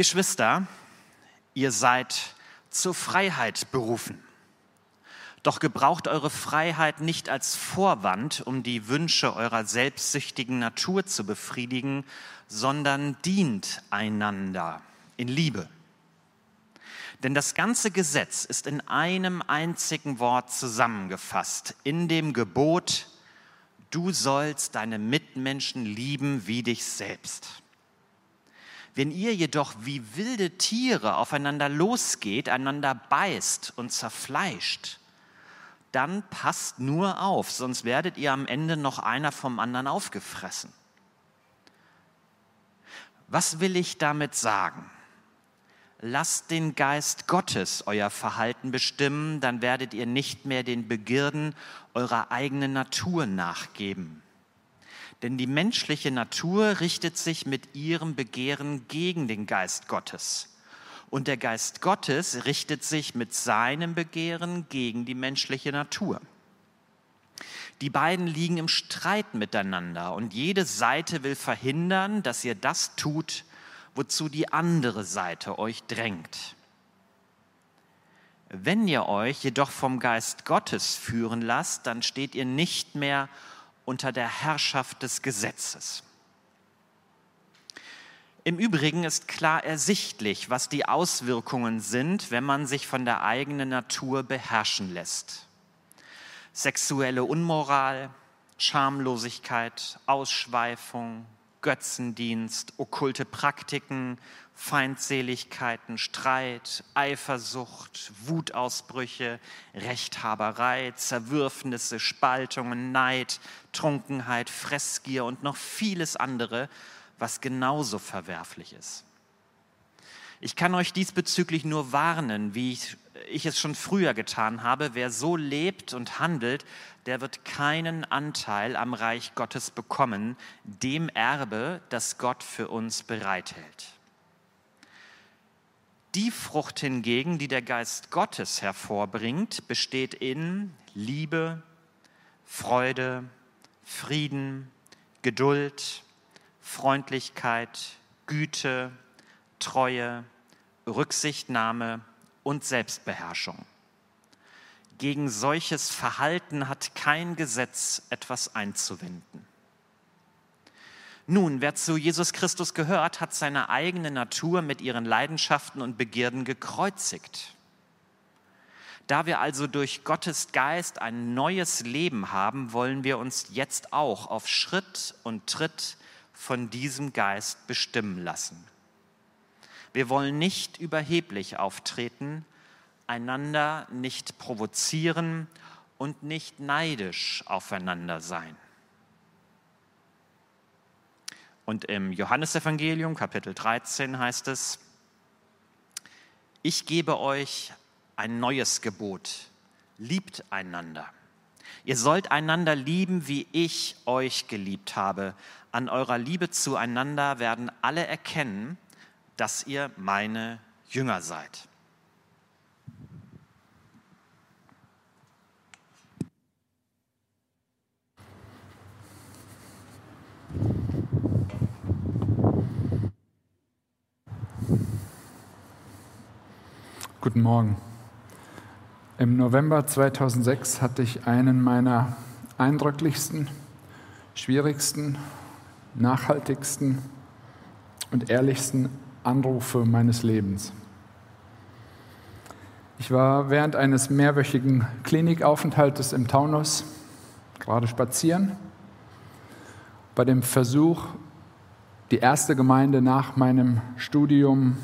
Geschwister, ihr seid zur Freiheit berufen. Doch gebraucht eure Freiheit nicht als Vorwand, um die Wünsche eurer selbstsüchtigen Natur zu befriedigen, sondern dient einander in Liebe. Denn das ganze Gesetz ist in einem einzigen Wort zusammengefasst, in dem Gebot, du sollst deine Mitmenschen lieben wie dich selbst. Wenn ihr jedoch wie wilde Tiere aufeinander losgeht, einander beißt und zerfleischt, dann passt nur auf, sonst werdet ihr am Ende noch einer vom anderen aufgefressen. Was will ich damit sagen? Lasst den Geist Gottes euer Verhalten bestimmen, dann werdet ihr nicht mehr den Begierden eurer eigenen Natur nachgeben. Denn die menschliche Natur richtet sich mit ihrem Begehren gegen den Geist Gottes. Und der Geist Gottes richtet sich mit seinem Begehren gegen die menschliche Natur. Die beiden liegen im Streit miteinander und jede Seite will verhindern, dass ihr das tut, wozu die andere Seite euch drängt. Wenn ihr euch jedoch vom Geist Gottes führen lasst, dann steht ihr nicht mehr unter der Herrschaft des Gesetzes. Im Übrigen ist klar ersichtlich, was die Auswirkungen sind, wenn man sich von der eigenen Natur beherrschen lässt. Sexuelle Unmoral, Schamlosigkeit, Ausschweifung, Götzendienst, okkulte Praktiken, Feindseligkeiten, Streit, Eifersucht, Wutausbrüche, Rechthaberei, Zerwürfnisse, Spaltungen, Neid, Trunkenheit, Fressgier und noch vieles andere, was genauso verwerflich ist. Ich kann euch diesbezüglich nur warnen, wie ich, ich, es schon früher getan habe. Wer so lebt und handelt, der wird keinen Anteil am Reich Gottes bekommen, dem Erbe, das Gott für uns bereithält. Die Frucht hingegen, die der Geist Gottes hervorbringt, besteht in Liebe, Freude, Frieden, Geduld, Freundlichkeit, Güte, Treue, Rücksichtnahme und Selbstbeherrschung. Gegen solches Verhalten hat kein Gesetz etwas einzuwenden. Nun, wer zu Jesus Christus gehört, hat seine eigene Natur mit ihren Leidenschaften und Begierden gekreuzigt. Da wir also durch Gottes Geist ein neues Leben haben, wollen wir uns jetzt auch auf Schritt und Tritt von diesem Geist bestimmen lassen. Wir wollen nicht überheblich auftreten, einander nicht provozieren und nicht neidisch aufeinander sein. Und im Johannesevangelium Kapitel 13 heißt es, ich gebe euch ein neues Gebot, liebt einander. Ihr sollt einander lieben, wie ich euch geliebt habe. An eurer Liebe zueinander werden alle erkennen, dass ihr meine Jünger seid. Guten Morgen. Im November 2006 hatte ich einen meiner eindrücklichsten, schwierigsten, nachhaltigsten und ehrlichsten Anrufe meines Lebens. Ich war während eines mehrwöchigen Klinikaufenthaltes im Taunus gerade spazieren. Bei dem Versuch, die erste Gemeinde nach meinem Studium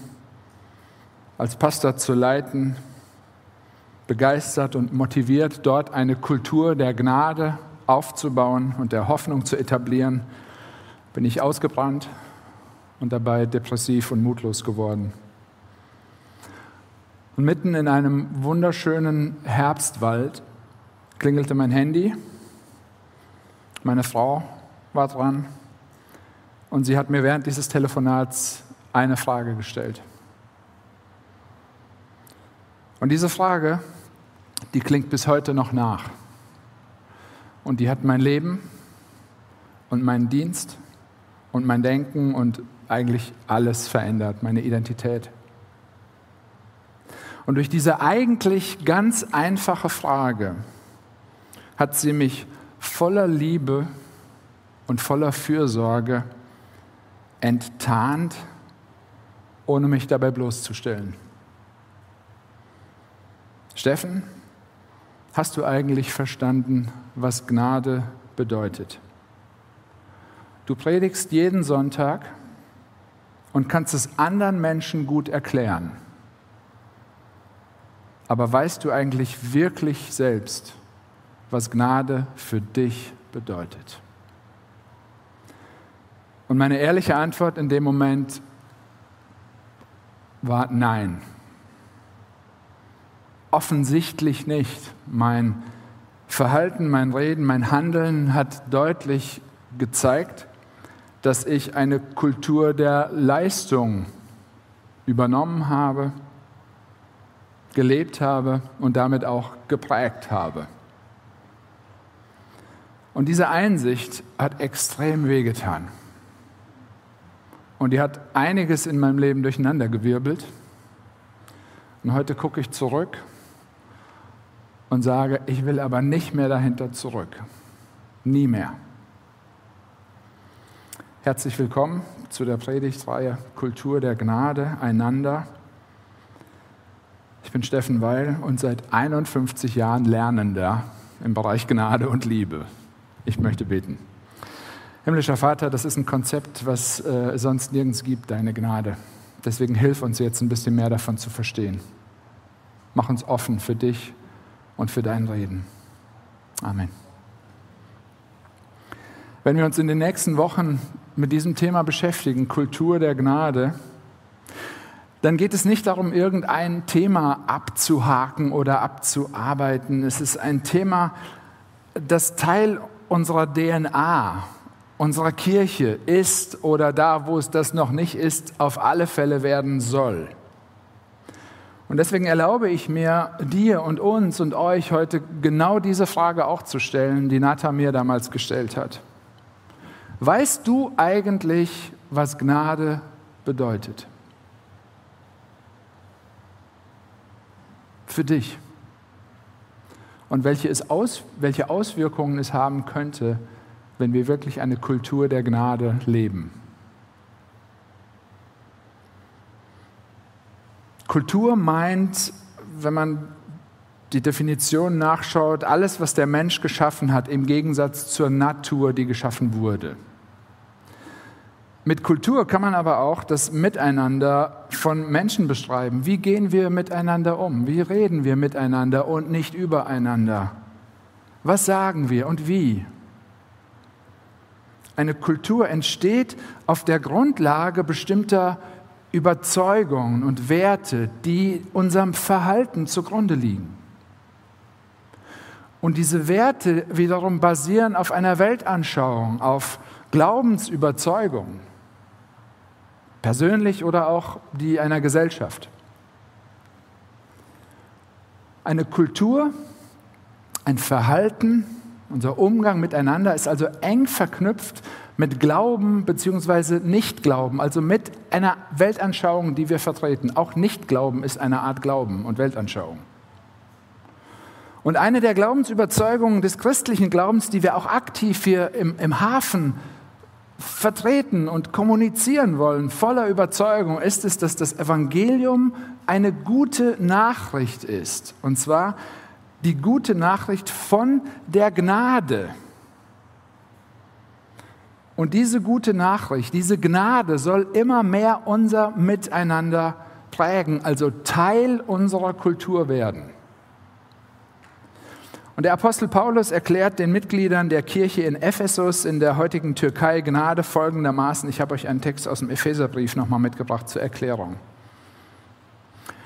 als Pastor zu leiten, begeistert und motiviert, dort eine Kultur der Gnade aufzubauen und der Hoffnung zu etablieren, bin ich ausgebrannt und dabei depressiv und mutlos geworden. Und mitten in einem wunderschönen Herbstwald klingelte mein Handy. Meine Frau war dran und sie hat mir während dieses Telefonats eine Frage gestellt. Und diese Frage, die klingt bis heute noch nach. Und die hat mein Leben und meinen Dienst und mein Denken und eigentlich alles verändert, meine Identität. Und durch diese eigentlich ganz einfache Frage hat sie mich voller Liebe und voller Fürsorge enttarnt, ohne mich dabei bloßzustellen. Steffen, hast du eigentlich verstanden, was Gnade bedeutet? Du predigst jeden Sonntag und kannst es anderen Menschen gut erklären. Aber weißt du eigentlich wirklich selbst, was Gnade für dich bedeutet? Und meine ehrliche Antwort in dem Moment war nein. Offensichtlich nicht. Mein Verhalten, mein Reden, mein Handeln hat deutlich gezeigt, dass ich eine Kultur der Leistung übernommen habe, gelebt habe und damit auch geprägt habe. Und diese Einsicht hat extrem wehgetan. Und die hat einiges in meinem Leben durcheinandergewirbelt. Und heute gucke ich zurück und sage, ich will aber nicht mehr dahinter zurück. Nie mehr. Herzlich willkommen zu der Predigtreihe Kultur der Gnade, einander. Ich bin Steffen Weil und seit 51 Jahren Lernender im Bereich Gnade und Liebe. Ich möchte beten. Himmlischer Vater, das ist ein Konzept, was äh, sonst nirgends gibt, deine Gnade. Deswegen hilf uns jetzt ein bisschen mehr davon zu verstehen. Mach uns offen für dich und für dein Reden. Amen. Wenn wir uns in den nächsten Wochen mit diesem Thema beschäftigen, Kultur der Gnade, dann geht es nicht darum, irgendein Thema abzuhaken oder abzuarbeiten. Es ist ein Thema, das Teil unserer DNA unserer Kirche ist oder da, wo es das noch nicht ist, auf alle Fälle werden soll. Und deswegen erlaube ich mir, dir und uns und euch heute genau diese Frage auch zu stellen, die Nata mir damals gestellt hat. Weißt du eigentlich, was Gnade bedeutet? Für dich. Und welche, es aus, welche Auswirkungen es haben könnte, wenn wir wirklich eine Kultur der Gnade leben. Kultur meint, wenn man die Definition nachschaut, alles, was der Mensch geschaffen hat, im Gegensatz zur Natur, die geschaffen wurde. Mit Kultur kann man aber auch das Miteinander von Menschen beschreiben. Wie gehen wir miteinander um? Wie reden wir miteinander und nicht übereinander? Was sagen wir und wie? Eine Kultur entsteht auf der Grundlage bestimmter Überzeugungen und Werte, die unserem Verhalten zugrunde liegen. Und diese Werte wiederum basieren auf einer Weltanschauung, auf Glaubensüberzeugungen, persönlich oder auch die einer Gesellschaft. Eine Kultur, ein Verhalten, unser Umgang miteinander ist also eng verknüpft mit Glauben bzw. Nichtglauben, also mit einer Weltanschauung, die wir vertreten. Auch Nichtglauben ist eine Art Glauben und Weltanschauung. Und eine der Glaubensüberzeugungen des christlichen Glaubens, die wir auch aktiv hier im, im Hafen vertreten und kommunizieren wollen, voller Überzeugung, ist es, dass das Evangelium eine gute Nachricht ist. Und zwar die gute Nachricht von der Gnade. Und diese gute Nachricht, diese Gnade soll immer mehr unser Miteinander prägen, also Teil unserer Kultur werden. Und der Apostel Paulus erklärt den Mitgliedern der Kirche in Ephesus in der heutigen Türkei Gnade folgendermaßen. Ich habe euch einen Text aus dem Epheserbrief nochmal mitgebracht zur Erklärung.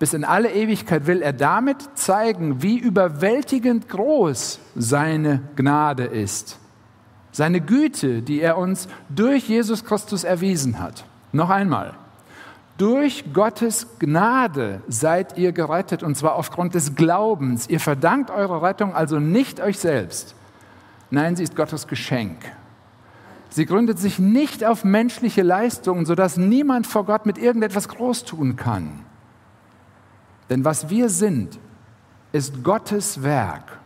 Bis in alle Ewigkeit will er damit zeigen, wie überwältigend groß seine Gnade ist. Seine Güte, die er uns durch Jesus Christus erwiesen hat. Noch einmal. Durch Gottes Gnade seid ihr gerettet, und zwar aufgrund des Glaubens. Ihr verdankt eure Rettung also nicht euch selbst. Nein, sie ist Gottes Geschenk. Sie gründet sich nicht auf menschliche Leistungen, sodass niemand vor Gott mit irgendetwas groß tun kann. Denn was wir sind, ist Gottes Werk.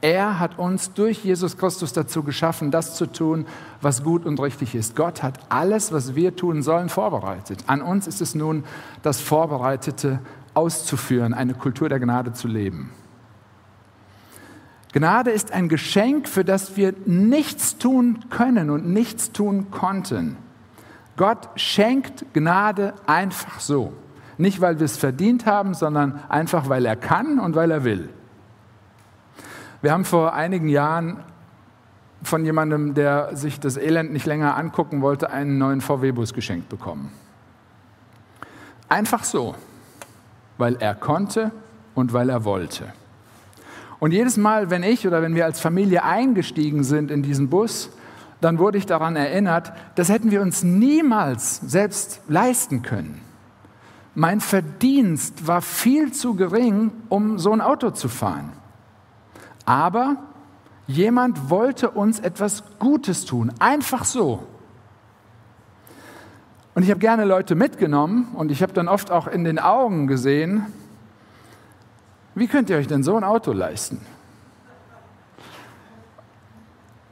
Er hat uns durch Jesus Christus dazu geschaffen, das zu tun, was gut und richtig ist. Gott hat alles, was wir tun sollen, vorbereitet. An uns ist es nun, das Vorbereitete auszuführen, eine Kultur der Gnade zu leben. Gnade ist ein Geschenk, für das wir nichts tun können und nichts tun konnten. Gott schenkt Gnade einfach so. Nicht, weil wir es verdient haben, sondern einfach, weil er kann und weil er will. Wir haben vor einigen Jahren von jemandem, der sich das Elend nicht länger angucken wollte, einen neuen VW-Bus geschenkt bekommen. Einfach so, weil er konnte und weil er wollte. Und jedes Mal, wenn ich oder wenn wir als Familie eingestiegen sind in diesen Bus, dann wurde ich daran erinnert, das hätten wir uns niemals selbst leisten können. Mein Verdienst war viel zu gering, um so ein Auto zu fahren. Aber jemand wollte uns etwas Gutes tun, einfach so. Und ich habe gerne Leute mitgenommen und ich habe dann oft auch in den Augen gesehen, wie könnt ihr euch denn so ein Auto leisten?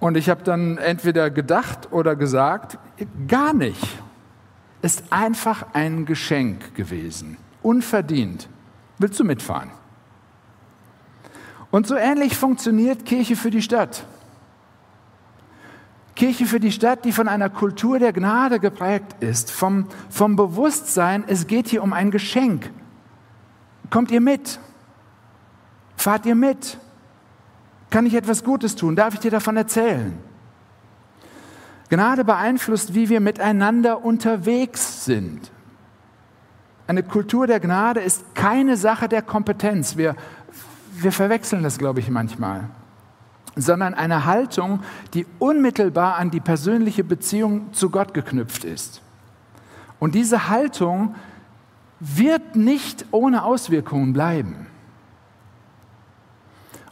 Und ich habe dann entweder gedacht oder gesagt, gar nicht. Ist einfach ein Geschenk gewesen, unverdient. Willst du mitfahren? Und so ähnlich funktioniert Kirche für die Stadt. Kirche für die Stadt, die von einer Kultur der Gnade geprägt ist, vom, vom Bewusstsein, es geht hier um ein Geschenk. Kommt ihr mit? Fahrt ihr mit? Kann ich etwas Gutes tun? Darf ich dir davon erzählen? Gnade beeinflusst, wie wir miteinander unterwegs sind. Eine Kultur der Gnade ist keine Sache der Kompetenz. Wir wir verwechseln das, glaube ich, manchmal, sondern eine Haltung, die unmittelbar an die persönliche Beziehung zu Gott geknüpft ist. Und diese Haltung wird nicht ohne Auswirkungen bleiben.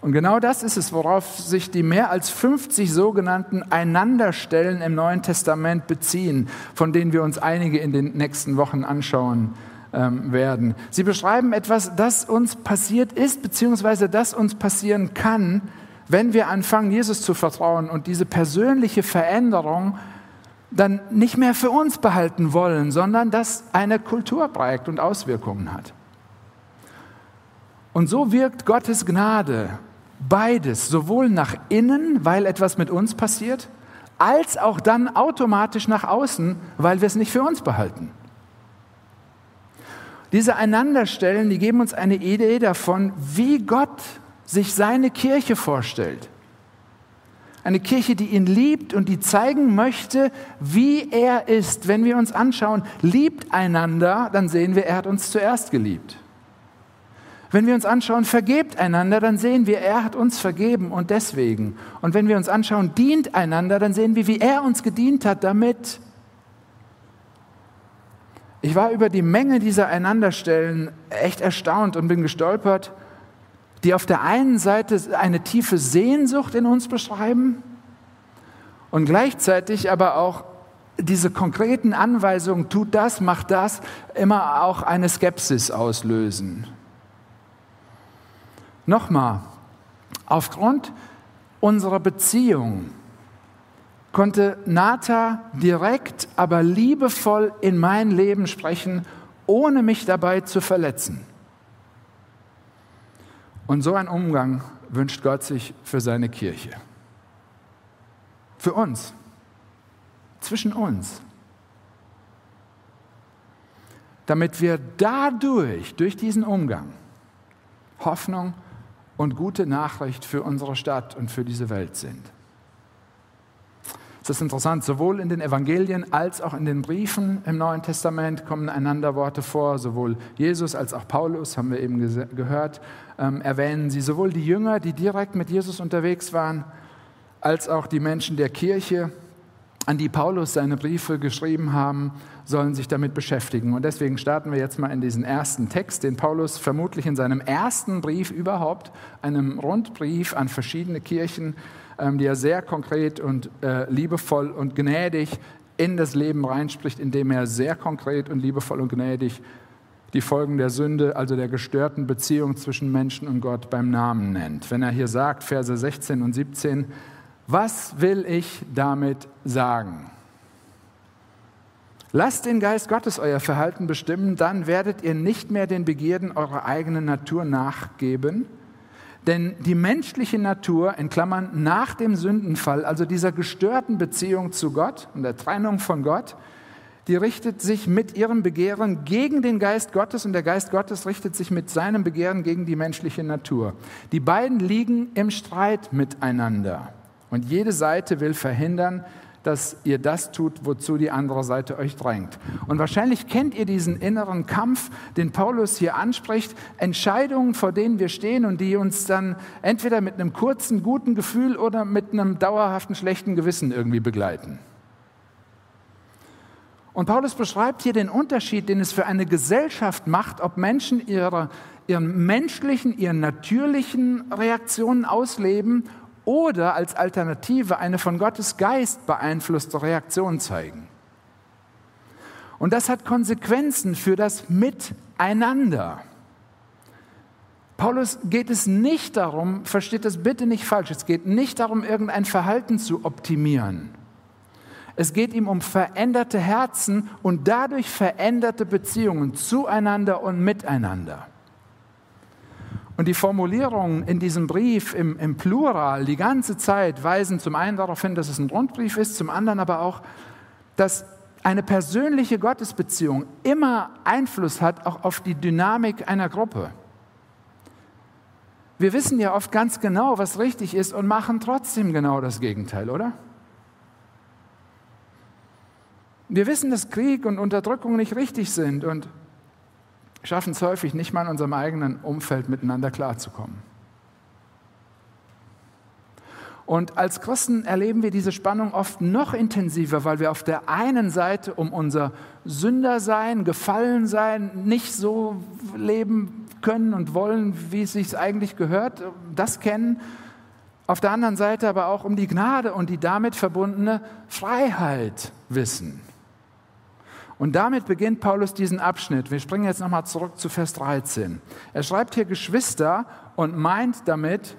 Und genau das ist es, worauf sich die mehr als 50 sogenannten Einanderstellen im Neuen Testament beziehen, von denen wir uns einige in den nächsten Wochen anschauen ähm, werden. Sie beschreiben etwas, das uns passiert ist, beziehungsweise das uns passieren kann, wenn wir anfangen, Jesus zu vertrauen und diese persönliche Veränderung dann nicht mehr für uns behalten wollen, sondern das eine Kultur prägt und Auswirkungen hat. Und so wirkt Gottes Gnade beides, sowohl nach innen, weil etwas mit uns passiert, als auch dann automatisch nach außen, weil wir es nicht für uns behalten. Diese Einanderstellen, die geben uns eine Idee davon, wie Gott sich seine Kirche vorstellt. Eine Kirche, die ihn liebt und die zeigen möchte, wie er ist. Wenn wir uns anschauen, liebt einander, dann sehen wir, er hat uns zuerst geliebt. Wenn wir uns anschauen, vergebt einander, dann sehen wir, er hat uns vergeben und deswegen. Und wenn wir uns anschauen, dient einander, dann sehen wir, wie er uns gedient hat, damit ich war über die Menge dieser Einanderstellen echt erstaunt und bin gestolpert, die auf der einen Seite eine tiefe Sehnsucht in uns beschreiben und gleichzeitig aber auch diese konkreten Anweisungen, tut das, macht das, immer auch eine Skepsis auslösen. Nochmal, aufgrund unserer Beziehung konnte Nata direkt, aber liebevoll in mein Leben sprechen, ohne mich dabei zu verletzen. Und so einen Umgang wünscht Gott sich für seine Kirche. Für uns. Zwischen uns. Damit wir dadurch, durch diesen Umgang, Hoffnung und gute Nachricht für unsere Stadt und für diese Welt sind. Es ist interessant, sowohl in den Evangelien als auch in den Briefen im Neuen Testament kommen einander Worte vor. Sowohl Jesus als auch Paulus, haben wir eben gehört, ähm, erwähnen sie. Sowohl die Jünger, die direkt mit Jesus unterwegs waren, als auch die Menschen der Kirche, an die Paulus seine Briefe geschrieben haben, sollen sich damit beschäftigen. Und deswegen starten wir jetzt mal in diesen ersten Text, den Paulus vermutlich in seinem ersten Brief überhaupt, einem Rundbrief an verschiedene Kirchen, ähm, die er sehr konkret und äh, liebevoll und gnädig in das Leben reinspricht, indem er sehr konkret und liebevoll und gnädig die Folgen der Sünde, also der gestörten Beziehung zwischen Menschen und Gott beim Namen nennt. Wenn er hier sagt, Verse 16 und 17, was will ich damit sagen? Lasst den Geist Gottes euer Verhalten bestimmen, dann werdet ihr nicht mehr den Begierden eurer eigenen Natur nachgeben, denn die menschliche Natur, in Klammern nach dem Sündenfall, also dieser gestörten Beziehung zu Gott und der Trennung von Gott, die richtet sich mit ihrem Begehren gegen den Geist Gottes und der Geist Gottes richtet sich mit seinem Begehren gegen die menschliche Natur. Die beiden liegen im Streit miteinander und jede Seite will verhindern, dass ihr das tut, wozu die andere Seite euch drängt. Und wahrscheinlich kennt ihr diesen inneren Kampf, den Paulus hier anspricht, Entscheidungen, vor denen wir stehen und die uns dann entweder mit einem kurzen, guten Gefühl oder mit einem dauerhaften, schlechten Gewissen irgendwie begleiten. Und Paulus beschreibt hier den Unterschied, den es für eine Gesellschaft macht, ob Menschen ihre, ihren menschlichen, ihren natürlichen Reaktionen ausleben oder als Alternative eine von Gottes Geist beeinflusste Reaktion zeigen. Und das hat Konsequenzen für das Miteinander. Paulus geht es nicht darum, versteht das bitte nicht falsch, es geht nicht darum, irgendein Verhalten zu optimieren. Es geht ihm um veränderte Herzen und dadurch veränderte Beziehungen zueinander und miteinander. Und die Formulierungen in diesem Brief im, im, Plural die ganze Zeit weisen zum einen darauf hin, dass es ein Rundbrief ist, zum anderen aber auch, dass eine persönliche Gottesbeziehung immer Einfluss hat auch auf die Dynamik einer Gruppe. Wir wissen ja oft ganz genau, was richtig ist und machen trotzdem genau das Gegenteil, oder? Wir wissen, dass Krieg und Unterdrückung nicht richtig sind und schaffen es häufig nicht mal in unserem eigenen Umfeld miteinander klarzukommen. Und als Christen erleben wir diese Spannung oft noch intensiver, weil wir auf der einen Seite um unser Sündersein, Gefallensein nicht so leben können und wollen, wie es sich eigentlich gehört, das kennen. Auf der anderen Seite aber auch um die Gnade und die damit verbundene Freiheit wissen. Und damit beginnt Paulus diesen Abschnitt. Wir springen jetzt nochmal zurück zu Vers 13. Er schreibt hier Geschwister und meint damit,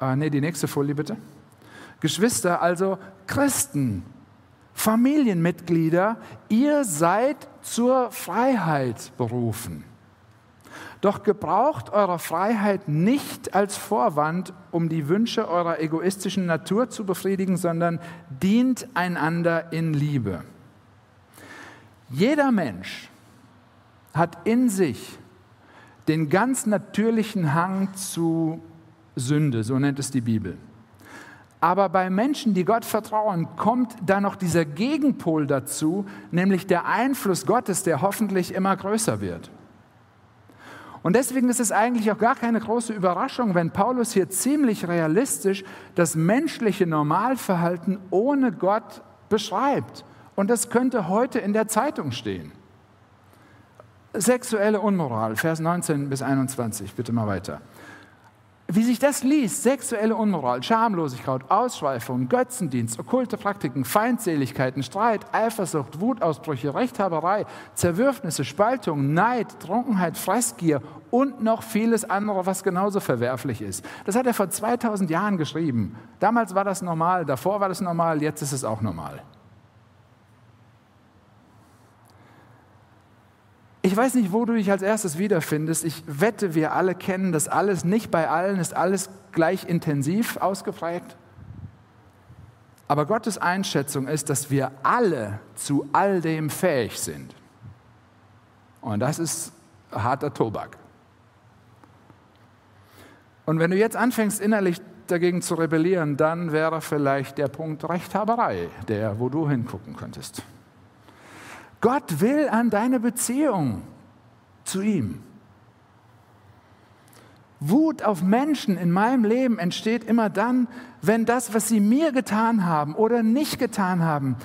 äh, nee, die nächste Folie bitte. Geschwister, also Christen, Familienmitglieder, ihr seid zur Freiheit berufen. Doch gebraucht eure Freiheit nicht als Vorwand, um die Wünsche eurer egoistischen Natur zu befriedigen, sondern dient einander in Liebe. Jeder Mensch hat in sich den ganz natürlichen Hang zu Sünde, so nennt es die Bibel. Aber bei Menschen, die Gott vertrauen, kommt da noch dieser Gegenpol dazu, nämlich der Einfluss Gottes, der hoffentlich immer größer wird. Und deswegen ist es eigentlich auch gar keine große Überraschung, wenn Paulus hier ziemlich realistisch das menschliche Normalverhalten ohne Gott beschreibt. Und das könnte heute in der Zeitung stehen. Sexuelle Unmoral, Vers 19 bis 21, bitte mal weiter. Wie sich das liest, sexuelle Unmoral, Schamlosigkeit, Ausschweifung, Götzendienst, okkulte Praktiken, Feindseligkeiten, Streit, Eifersucht, Wutausbrüche, Rechthaberei, Zerwürfnisse, Spaltung, Neid, Trunkenheit, Fressgier und noch vieles andere, was genauso verwerflich ist. Das hat er vor 2000 Jahren geschrieben. Damals war das normal, davor war das normal, jetzt ist es auch normal. Ich weiß nicht, wo du dich als erstes wiederfindest. Ich wette, wir alle kennen das alles. Nicht bei allen ist alles gleich intensiv ausgeprägt. Aber Gottes Einschätzung ist, dass wir alle zu all dem fähig sind. Und das ist harter Tobak. Und wenn du jetzt anfängst, innerlich dagegen zu rebellieren, dann wäre vielleicht der Punkt Rechthaberei, der, wo du hingucken könntest. Gott will an deine Beziehung zu ihm. Wut auf Menschen in meinem Leben entsteht immer dann, wenn das, was sie mir getan haben oder nicht getan haben,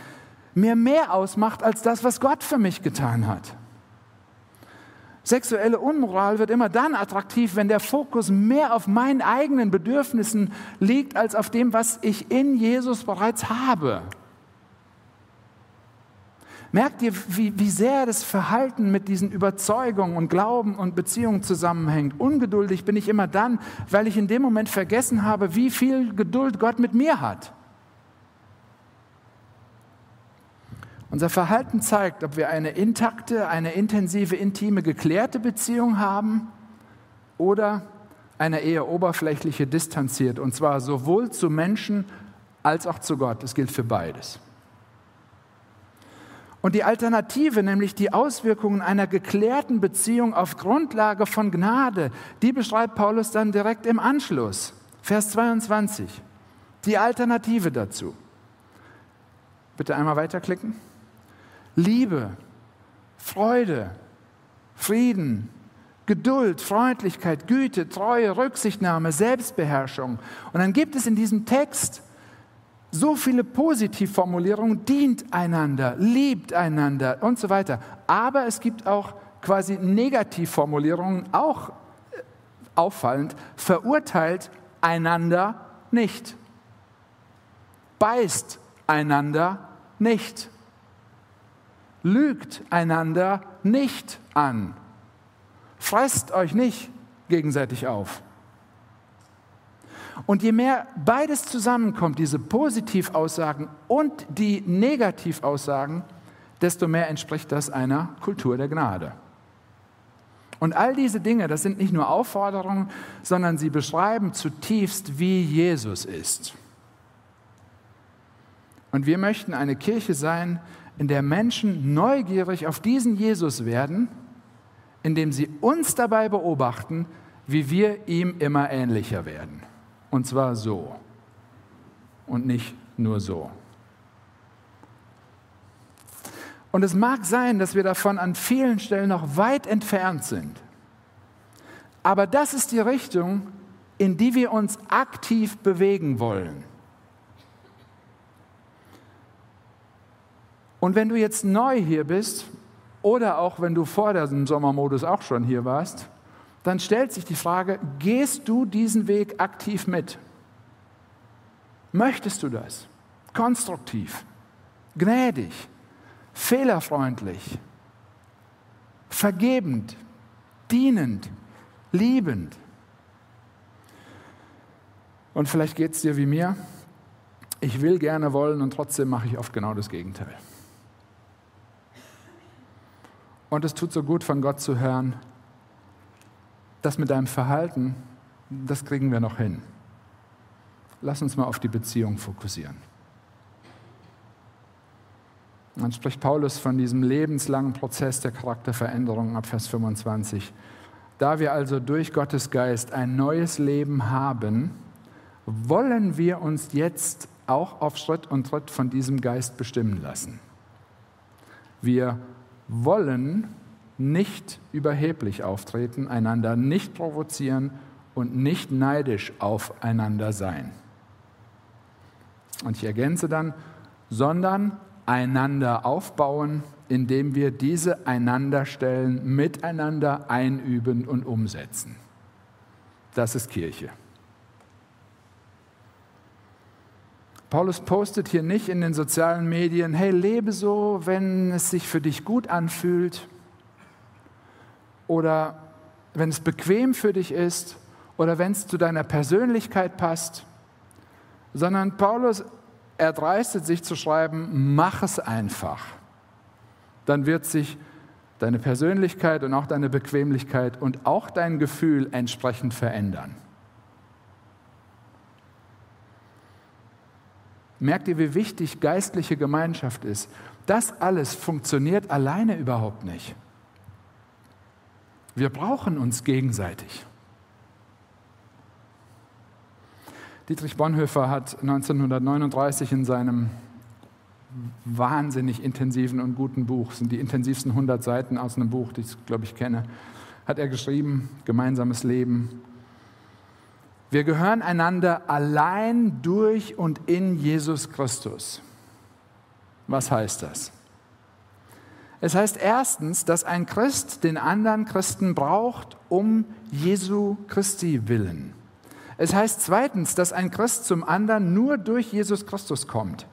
mir mehr ausmacht als das, was Gott für mich getan hat. Sexuelle Unmoral wird immer dann attraktiv, wenn der Fokus mehr auf meinen eigenen Bedürfnissen liegt, als auf dem, was ich in Jesus bereits habe. Merkt ihr, wie, wie sehr das Verhalten mit diesen Überzeugungen und Glauben und Beziehungen zusammenhängt? Ungeduldig bin ich immer dann, weil ich in dem Moment vergessen habe, wie viel Geduld Gott mit mir hat. Unser Verhalten zeigt, ob wir eine intakte, eine intensive, intime, geklärte Beziehung haben oder eine eher oberflächliche, distanziert. Und zwar sowohl zu Menschen als auch zu Gott. Das gilt für beides. Und die Alternative, nämlich die Auswirkungen einer geklärten Beziehung auf Grundlage von Gnade, die beschreibt Paulus dann direkt im Anschluss. Vers 22. Die Alternative dazu. Bitte einmal weiterklicken. Liebe, Freude, Frieden, Geduld, Freundlichkeit, Güte, Treue, Rücksichtnahme, Selbstbeherrschung. Und dann gibt es in diesem Text so viele Positivformulierungen, dient einander, liebt einander und so weiter. Aber es gibt auch quasi Negativformulierungen, auch äh, auffallend, verurteilt einander nicht, beißt einander nicht, lügt einander nicht an, fresst euch nicht gegenseitig auf. Und je mehr beides zusammenkommt, diese Positivaussagen und die Negativaussagen, desto mehr entspricht das einer Kultur der Gnade. Und all diese Dinge, das sind nicht nur Aufforderungen, sondern sie beschreiben zutiefst, wie Jesus ist. Und wir möchten eine Kirche sein, in der Menschen neugierig auf diesen Jesus werden, indem sie uns dabei beobachten, wie wir ihm immer ähnlicher werden. Und zwar so und nicht nur so. Und es mag sein, dass wir davon an vielen Stellen noch weit entfernt sind. Aber das ist die Richtung, in die wir uns aktiv bewegen wollen. Und wenn du jetzt neu hier bist oder auch wenn du vor dem Sommermodus auch schon hier warst, dann stellt sich die Frage, gehst du diesen Weg aktiv mit? Möchtest du das? Konstruktiv, gnädig, fehlerfreundlich, vergebend, dienend, liebend. Und vielleicht geht es dir wie mir. Ich will gerne wollen und trotzdem mache ich oft genau das Gegenteil. Und es tut so gut von Gott zu hören, das mit deinem Verhalten, das kriegen wir noch hin. Lass uns mal auf die Beziehung fokussieren. Dann spricht Paulus von diesem lebenslangen Prozess der Charakterveränderung ab Vers 25. Da wir also durch Gottes Geist ein neues Leben haben, wollen wir uns jetzt auch auf Schritt und Tritt von diesem Geist bestimmen lassen. Wir wollen nicht überheblich auftreten, einander nicht provozieren und nicht neidisch aufeinander sein. Und ich ergänze dann, sondern einander aufbauen, indem wir diese Einanderstellen miteinander einüben und umsetzen. Das ist Kirche. Paulus postet hier nicht in den sozialen Medien, hey, lebe so, wenn es sich für dich gut anfühlt oder wenn es bequem für dich ist oder wenn es zu deiner Persönlichkeit passt, sondern Paulus erdreistet sich zu schreiben, mach es einfach. Dann wird sich deine Persönlichkeit und auch deine Bequemlichkeit und auch dein Gefühl entsprechend verändern. Merkt ihr, wie wichtig geistliche Gemeinschaft ist? Das alles funktioniert alleine überhaupt nicht. Wir brauchen uns gegenseitig. Dietrich Bonhoeffer hat 1939 in seinem wahnsinnig intensiven und guten Buch, sind die intensivsten 100 Seiten aus einem Buch, das ich glaube ich kenne, hat er geschrieben, gemeinsames Leben. Wir gehören einander allein durch und in Jesus Christus. Was heißt das? Es heißt erstens, dass ein Christ den anderen Christen braucht, um Jesu Christi willen. Es heißt zweitens, dass ein Christ zum anderen nur durch Jesus Christus kommt.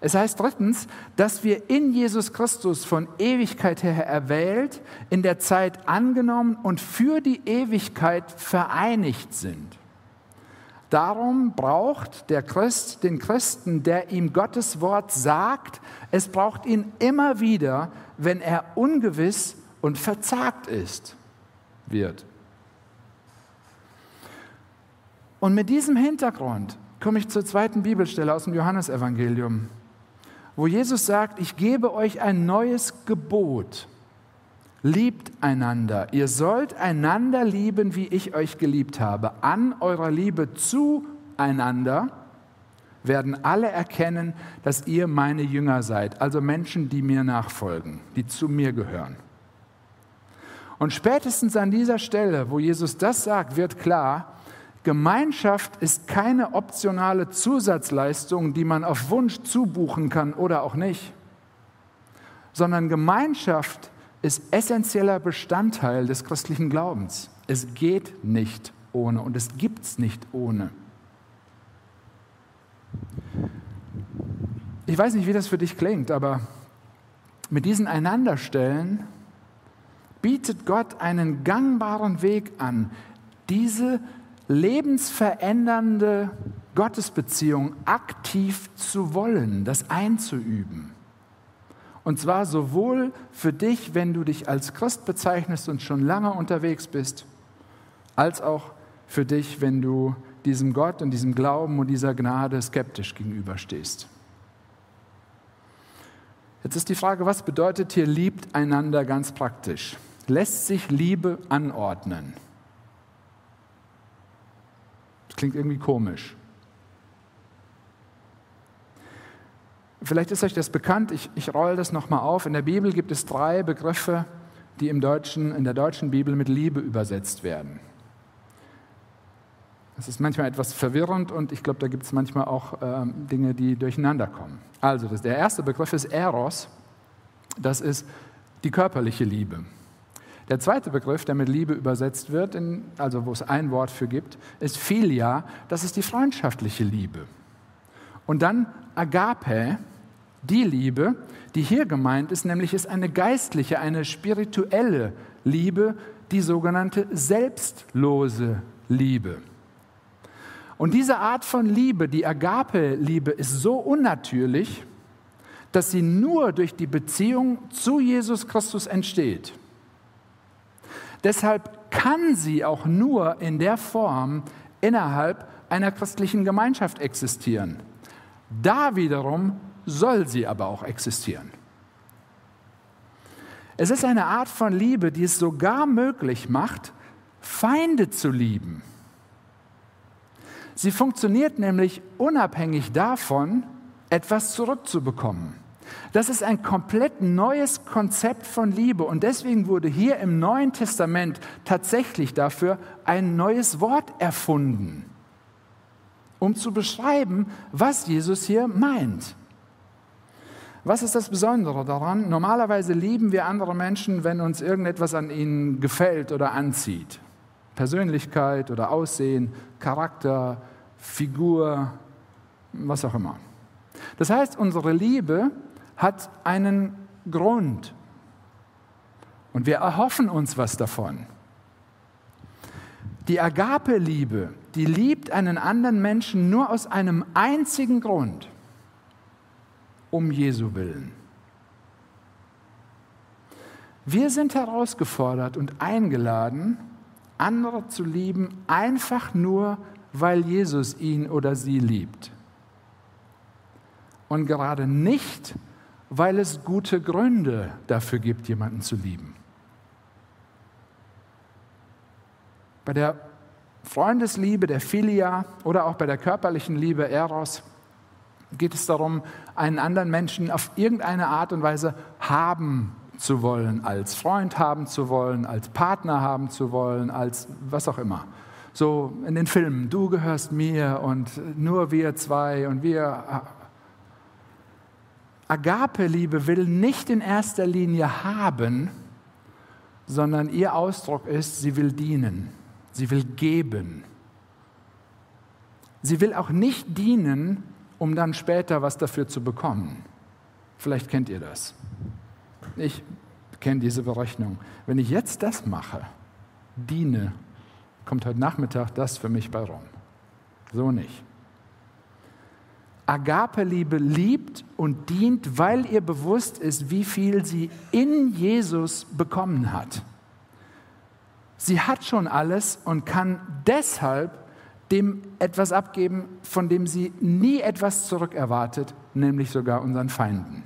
Es heißt drittens, dass wir in Jesus Christus von Ewigkeit her erwählt, in der Zeit angenommen und für die Ewigkeit vereinigt sind. Darum braucht der Christ den Christen, der ihm Gottes Wort sagt, es braucht ihn immer wieder, wenn er ungewiss und verzagt ist, wird. Und mit diesem Hintergrund komme ich zur zweiten Bibelstelle aus dem Johannesevangelium wo Jesus sagt, ich gebe euch ein neues Gebot. Liebt einander. Ihr sollt einander lieben, wie ich euch geliebt habe. An eurer Liebe zueinander werden alle erkennen, dass ihr meine Jünger seid, also Menschen, die mir nachfolgen, die zu mir gehören. Und spätestens an dieser Stelle, wo Jesus das sagt, wird klar, Gemeinschaft ist keine optionale Zusatzleistung, die man auf Wunsch zubuchen kann oder auch nicht, sondern Gemeinschaft ist essentieller Bestandteil des christlichen Glaubens. Es geht nicht ohne und es gibt es nicht ohne. Ich weiß nicht, wie das für dich klingt, aber mit diesen Einanderstellen bietet Gott einen gangbaren Weg an, diese lebensverändernde Gottesbeziehung aktiv zu wollen, das einzuüben. Und zwar sowohl für dich, wenn du dich als Christ bezeichnest und schon lange unterwegs bist, als auch für dich, wenn du diesem Gott und diesem Glauben und dieser Gnade skeptisch gegenüberstehst. Jetzt ist die Frage, was bedeutet hier liebt einander ganz praktisch? Lässt sich Liebe anordnen? Das klingt irgendwie komisch. Vielleicht ist euch das bekannt, ich, ich rolle das nochmal auf. In der Bibel gibt es drei Begriffe, die im Deutschen, in der deutschen Bibel mit Liebe übersetzt werden. Das ist manchmal etwas verwirrend und ich glaube, da gibt es manchmal auch ähm, Dinge, die durcheinander kommen. Also, das, der erste Begriff ist Eros. Das ist die körperliche Liebe. Der zweite Begriff, der mit Liebe übersetzt wird, in, also wo es ein Wort für gibt, ist Philia. Das ist die freundschaftliche Liebe. Und dann Agape, die Liebe, die hier gemeint ist, nämlich ist eine geistliche, eine spirituelle Liebe, die sogenannte selbstlose Liebe. Und diese Art von Liebe, die Agape-Liebe, ist so unnatürlich, dass sie nur durch die Beziehung zu Jesus Christus entsteht. Deshalb kann sie auch nur in der Form innerhalb einer christlichen Gemeinschaft existieren. Da wiederum soll sie aber auch existieren. Es ist eine Art von Liebe, die es sogar möglich macht, Feinde zu lieben. Sie funktioniert nämlich unabhängig davon, etwas zurückzubekommen. Das ist ein komplett neues Konzept von Liebe und deswegen wurde hier im Neuen Testament tatsächlich dafür ein neues Wort erfunden, um zu beschreiben, was Jesus hier meint. Was ist das Besondere daran? Normalerweise lieben wir andere Menschen, wenn uns irgendetwas an ihnen gefällt oder anzieht. Persönlichkeit oder Aussehen, Charakter, Figur, was auch immer. Das heißt, unsere Liebe hat einen Grund. Und wir erhoffen uns was davon. Die Agape-Liebe, die liebt einen anderen Menschen nur aus einem einzigen Grund, um Jesu willen. Wir sind herausgefordert und eingeladen, andere zu lieben, einfach nur, weil Jesus ihn oder sie liebt. Und gerade nicht, weil es gute Gründe dafür gibt, jemanden zu lieben. Bei der Freundesliebe, der Philia oder auch bei der körperlichen Liebe Eros geht es darum, einen anderen Menschen auf irgendeine Art und Weise haben zu wollen, als Freund haben zu wollen, als Partner haben zu wollen, als was auch immer. So in den Filmen, du gehörst mir und nur wir zwei und wir. Agape-Liebe will nicht in erster Linie haben, sondern ihr Ausdruck ist, sie will dienen, sie will geben. Sie will auch nicht dienen, um dann später was dafür zu bekommen. Vielleicht kennt ihr das. Ich kenne diese Berechnung. Wenn ich jetzt das mache, diene, kommt heute Nachmittag das für mich bei rum. So nicht. Agape-Liebe liebt und dient, weil ihr bewusst ist, wie viel sie in Jesus bekommen hat. Sie hat schon alles und kann deshalb dem etwas abgeben, von dem sie nie etwas zurückerwartet, nämlich sogar unseren Feinden.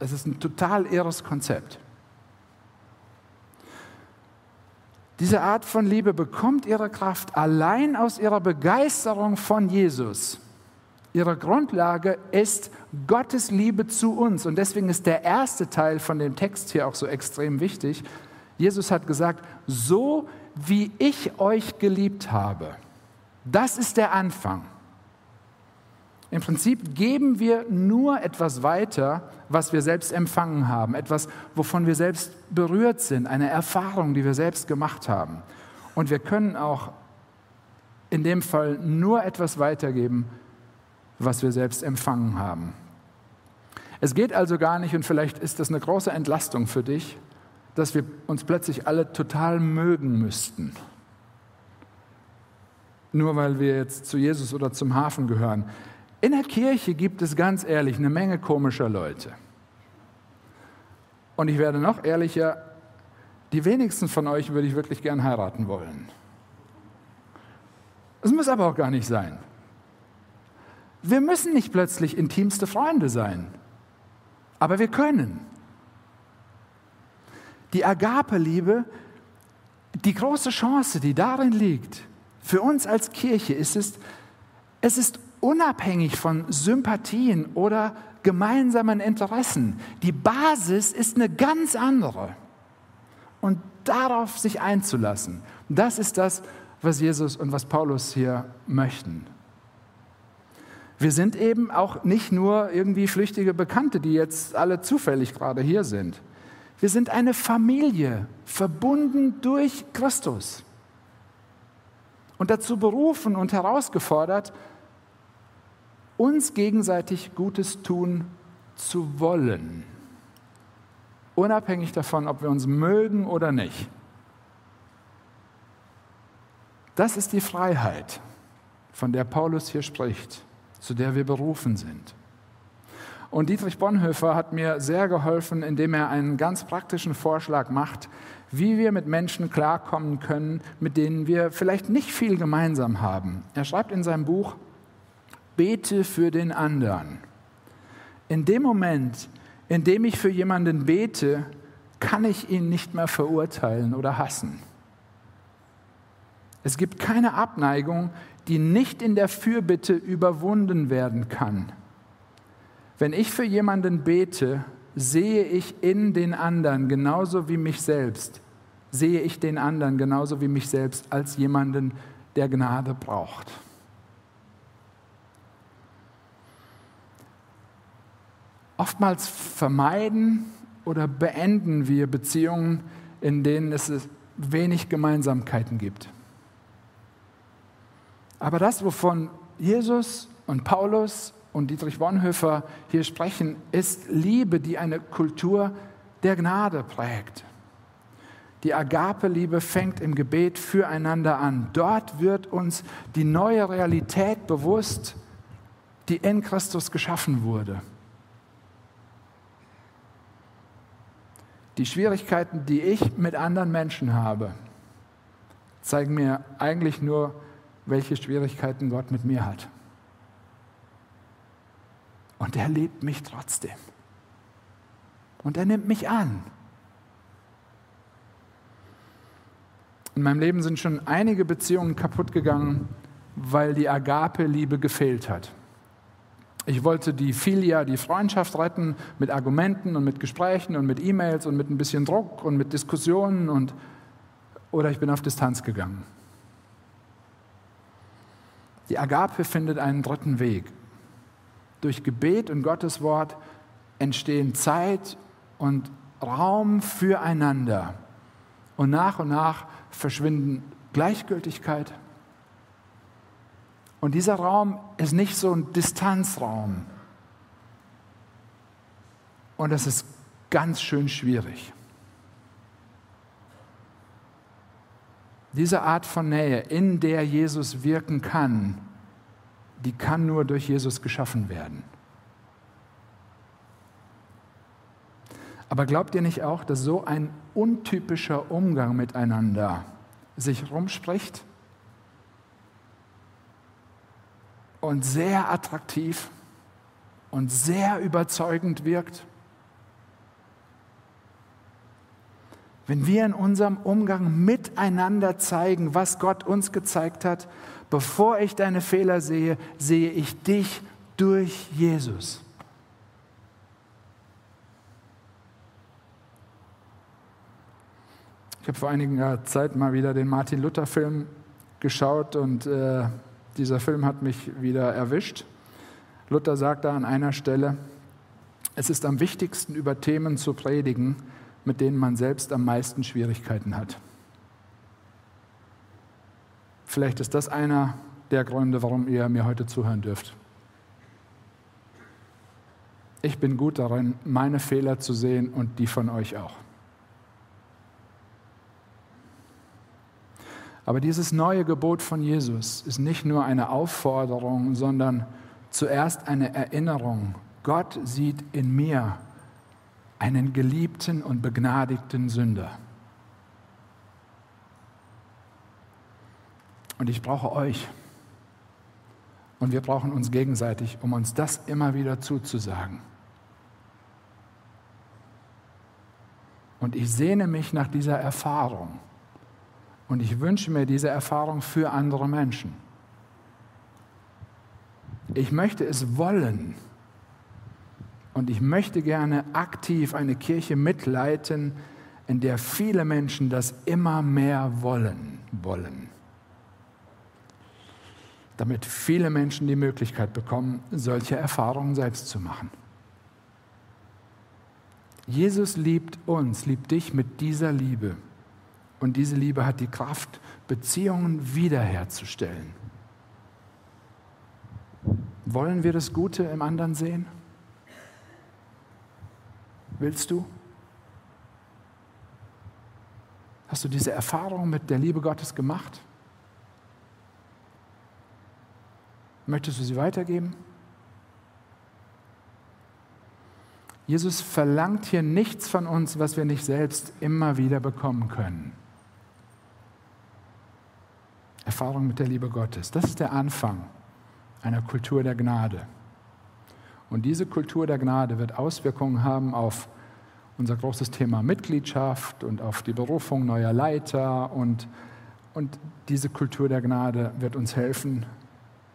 Das ist ein total irres Konzept. Diese Art von Liebe bekommt ihre Kraft allein aus ihrer Begeisterung von Jesus. Ihre Grundlage ist Gottes Liebe zu uns. Und deswegen ist der erste Teil von dem Text hier auch so extrem wichtig. Jesus hat gesagt, so wie ich euch geliebt habe. Das ist der Anfang. Im Prinzip geben wir nur etwas weiter, was wir selbst empfangen haben, etwas, wovon wir selbst berührt sind, eine Erfahrung, die wir selbst gemacht haben. Und wir können auch in dem Fall nur etwas weitergeben, was wir selbst empfangen haben. Es geht also gar nicht, und vielleicht ist das eine große Entlastung für dich, dass wir uns plötzlich alle total mögen müssten. Nur weil wir jetzt zu Jesus oder zum Hafen gehören. In der Kirche gibt es ganz ehrlich eine Menge komischer Leute. Und ich werde noch ehrlicher, die wenigsten von euch würde ich wirklich gern heiraten wollen. Es muss aber auch gar nicht sein. Wir müssen nicht plötzlich intimste Freunde sein, aber wir können die Agape-Liebe, die große Chance, die darin liegt, für uns als Kirche ist es, es ist unabhängig von Sympathien oder gemeinsamen Interessen. Die Basis ist eine ganz andere. Und darauf sich einzulassen, das ist das, was Jesus und was Paulus hier möchten. Wir sind eben auch nicht nur irgendwie flüchtige Bekannte, die jetzt alle zufällig gerade hier sind. Wir sind eine Familie, verbunden durch Christus. Und dazu berufen und herausgefordert, uns gegenseitig Gutes tun zu wollen. Unabhängig davon, ob wir uns mögen oder nicht. Das ist die Freiheit, von der Paulus hier spricht, zu der wir berufen sind. Und Dietrich Bonhoeffer hat mir sehr geholfen, indem er einen ganz praktischen Vorschlag macht, wie wir mit Menschen klarkommen können, mit denen wir vielleicht nicht viel gemeinsam haben. Er schreibt in seinem Buch, bete für den anderen. In dem Moment, in dem ich für jemanden bete, kann ich ihn nicht mehr verurteilen oder hassen. Es gibt keine Abneigung, die nicht in der Fürbitte überwunden werden kann. Wenn ich für jemanden bete, sehe ich in den anderen genauso wie mich selbst, sehe ich den anderen genauso wie mich selbst als jemanden, der Gnade braucht. Oftmals vermeiden oder beenden wir Beziehungen, in denen es wenig Gemeinsamkeiten gibt. Aber das, wovon Jesus und Paulus und Dietrich Bonhoeffer hier sprechen, ist Liebe, die eine Kultur der Gnade prägt. Die Agape-Liebe fängt im Gebet füreinander an. Dort wird uns die neue Realität bewusst, die in Christus geschaffen wurde. Die Schwierigkeiten, die ich mit anderen Menschen habe, zeigen mir eigentlich nur, welche Schwierigkeiten Gott mit mir hat. Und er liebt mich trotzdem. Und er nimmt mich an. In meinem Leben sind schon einige Beziehungen kaputt gegangen, weil die Agape-Liebe gefehlt hat. Ich wollte die Filia, die Freundschaft retten mit Argumenten und mit Gesprächen und mit E-Mails und mit ein bisschen Druck und mit Diskussionen und oder ich bin auf Distanz gegangen. Die Agape findet einen dritten Weg. Durch Gebet und Gottes Wort entstehen Zeit und Raum füreinander. Und nach und nach verschwinden Gleichgültigkeit. Und dieser Raum ist nicht so ein Distanzraum. Und das ist ganz schön schwierig. Diese Art von Nähe, in der Jesus wirken kann, die kann nur durch Jesus geschaffen werden. Aber glaubt ihr nicht auch, dass so ein untypischer Umgang miteinander sich rumspricht und sehr attraktiv und sehr überzeugend wirkt? Wenn wir in unserem Umgang miteinander zeigen, was Gott uns gezeigt hat, bevor ich deine Fehler sehe, sehe ich dich durch Jesus. Ich habe vor einiger Zeit mal wieder den Martin Luther Film geschaut und äh, dieser Film hat mich wieder erwischt. Luther sagt da an einer Stelle, es ist am wichtigsten, über Themen zu predigen, mit denen man selbst am meisten Schwierigkeiten hat. Vielleicht ist das einer der Gründe, warum ihr mir heute zuhören dürft. Ich bin gut darin, meine Fehler zu sehen und die von euch auch. Aber dieses neue Gebot von Jesus ist nicht nur eine Aufforderung, sondern zuerst eine Erinnerung. Gott sieht in mir einen geliebten und begnadigten Sünder. Und ich brauche euch. Und wir brauchen uns gegenseitig, um uns das immer wieder zuzusagen. Und ich sehne mich nach dieser Erfahrung. Und ich wünsche mir diese Erfahrung für andere Menschen. Ich möchte es wollen. Und ich möchte gerne aktiv eine Kirche mitleiten, in der viele Menschen das immer mehr wollen, wollen. Damit viele Menschen die Möglichkeit bekommen, solche Erfahrungen selbst zu machen. Jesus liebt uns, liebt dich mit dieser Liebe. Und diese Liebe hat die Kraft, Beziehungen wiederherzustellen. Wollen wir das Gute im anderen sehen? Willst du? Hast du diese Erfahrung mit der Liebe Gottes gemacht? Möchtest du sie weitergeben? Jesus verlangt hier nichts von uns, was wir nicht selbst immer wieder bekommen können. Erfahrung mit der Liebe Gottes, das ist der Anfang einer Kultur der Gnade. Und diese Kultur der Gnade wird Auswirkungen haben auf unser großes Thema Mitgliedschaft und auf die Berufung neuer Leiter. Und, und diese Kultur der Gnade wird uns helfen,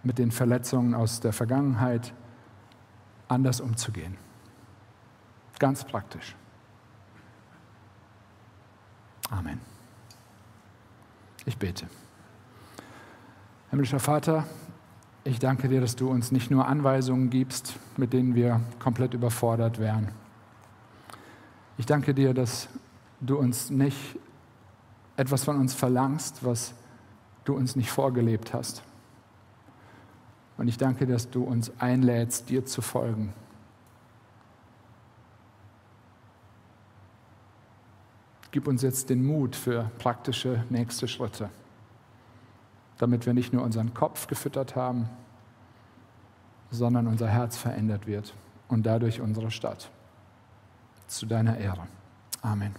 mit den Verletzungen aus der Vergangenheit anders umzugehen. Ganz praktisch. Amen. Ich bete. Himmlischer Vater, ich danke dir, dass du uns nicht nur Anweisungen gibst, mit denen wir komplett überfordert wären. Ich danke dir, dass du uns nicht etwas von uns verlangst, was du uns nicht vorgelebt hast. Und ich danke, dass du uns einlädst, dir zu folgen. Gib uns jetzt den Mut für praktische nächste Schritte damit wir nicht nur unseren Kopf gefüttert haben, sondern unser Herz verändert wird und dadurch unsere Stadt. Zu deiner Ehre. Amen.